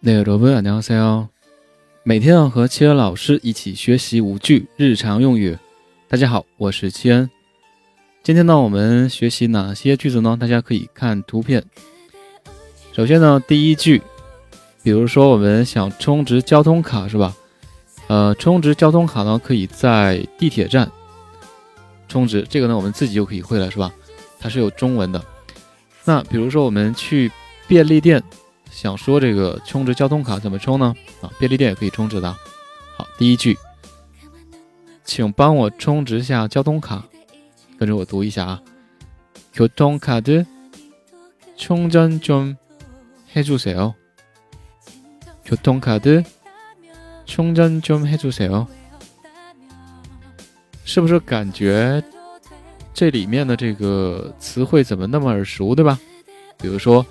那个罗宾안녕하세 요。 每天要和七恩老师一起学习五句日常用语。大家好，我是七恩。今天呢，我们学习哪些句子呢？大家可以看图片。首先呢，第一句，比如说我们想充值交通卡是吧？呃，充值交通卡呢，可以在地铁站充值。这个呢，我们自己就可以会了是吧？它是有中文的。那比如说我们去便利店。 想说这个充值交通卡怎么充呢？啊，便利店也可以充值的。好，第一句，请帮我充值下交通卡，跟着我读一下啊。교통카드충전좀해주세 요。 교통카드충전좀해주세 요。 是不是感觉这里面的这个词汇怎么那么耳熟，对吧？比如说。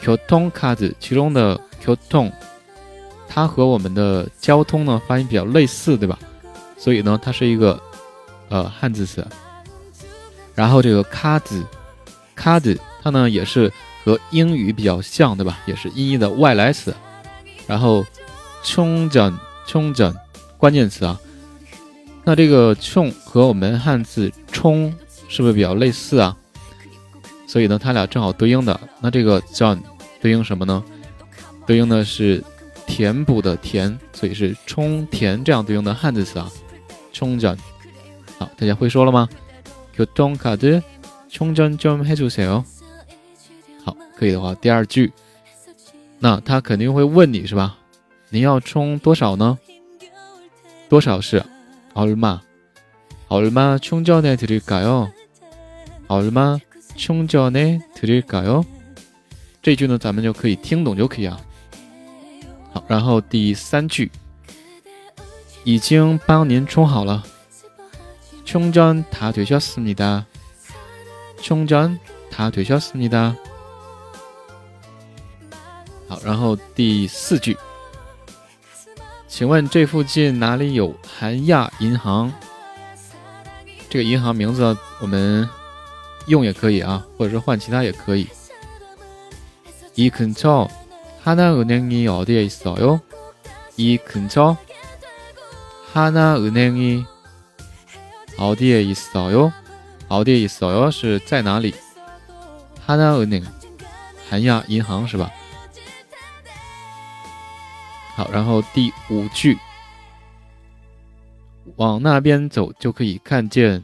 交通卡子其中的交通，它和我们的交通呢发音比较类似，对吧？所以呢，它是一个呃汉字词。然后这个卡子，卡子它呢也是和英语比较像，对吧？也是音译的外来词。然后充整充整关键词啊，那这个充和我们汉字冲是不是比较类似啊？所以呢，它俩正好对应的。那这个 John 对应什么呢？对应的是填补的填，所以是充填这样对应的汉字词啊。充전好，大家会说了吗？교통카드충전좀해주세 요。 好，可以的话，第二句，那他肯定会问你是吧？您要充多少呢？多少是얼마얼마충전해드릴까요얼마 充전에드릴까 요？ 这句呢，咱们就可以听懂就可以啊。好，然后第三句，已经帮您充好了。充전다되셨습니 다。 充전다되셨습니 다。 好，然后第四句，请问这附近哪里有韩亚银行？这个银行名字我们。 用也可以啊，或者是换其他也可以。이근처하나은행이어디에있어 요？ 이근처하나은행이어디에있어 요？ 어디에있어 요？ 是在哪里？하나은 행， 韩亚银行是吧？好，然后第五句，往那边走就可以看见。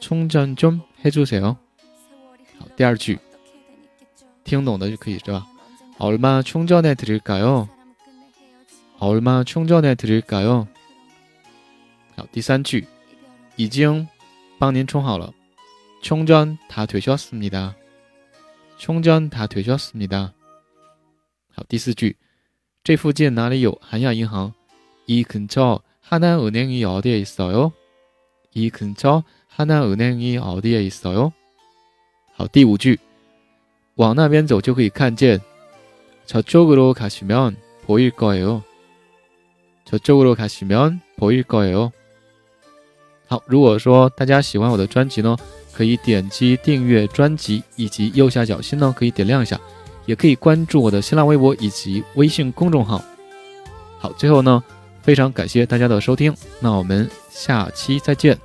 충전 좀 해주세요. 好，第二句，听懂的就可以是吧？ 얼마 충전해 드릴까요? 얼마 충전해 드릴까요? 好，第三句，已经帮您充好了。 충전 다 되셨습니다. 충전 다 되셨습니다. 好，第四句，这附近哪里有韩亚银行？이 근처 하나은행이 어디에 있어요? 이 근처 하나은행이 어디에 있어요? 好，第五句，往那边走就可以看见。 저쪽으로 가시면 보일 거예요. 저쪽으로 가시면 보일 거예요. 好，如果说大家喜欢我的专辑呢，可以点击订阅专辑以及右下角心呢，可以点亮一下，也可以关注我的新浪微博以及微信公众号。好，最后呢，非常感谢大家的收听，那我们下期再见。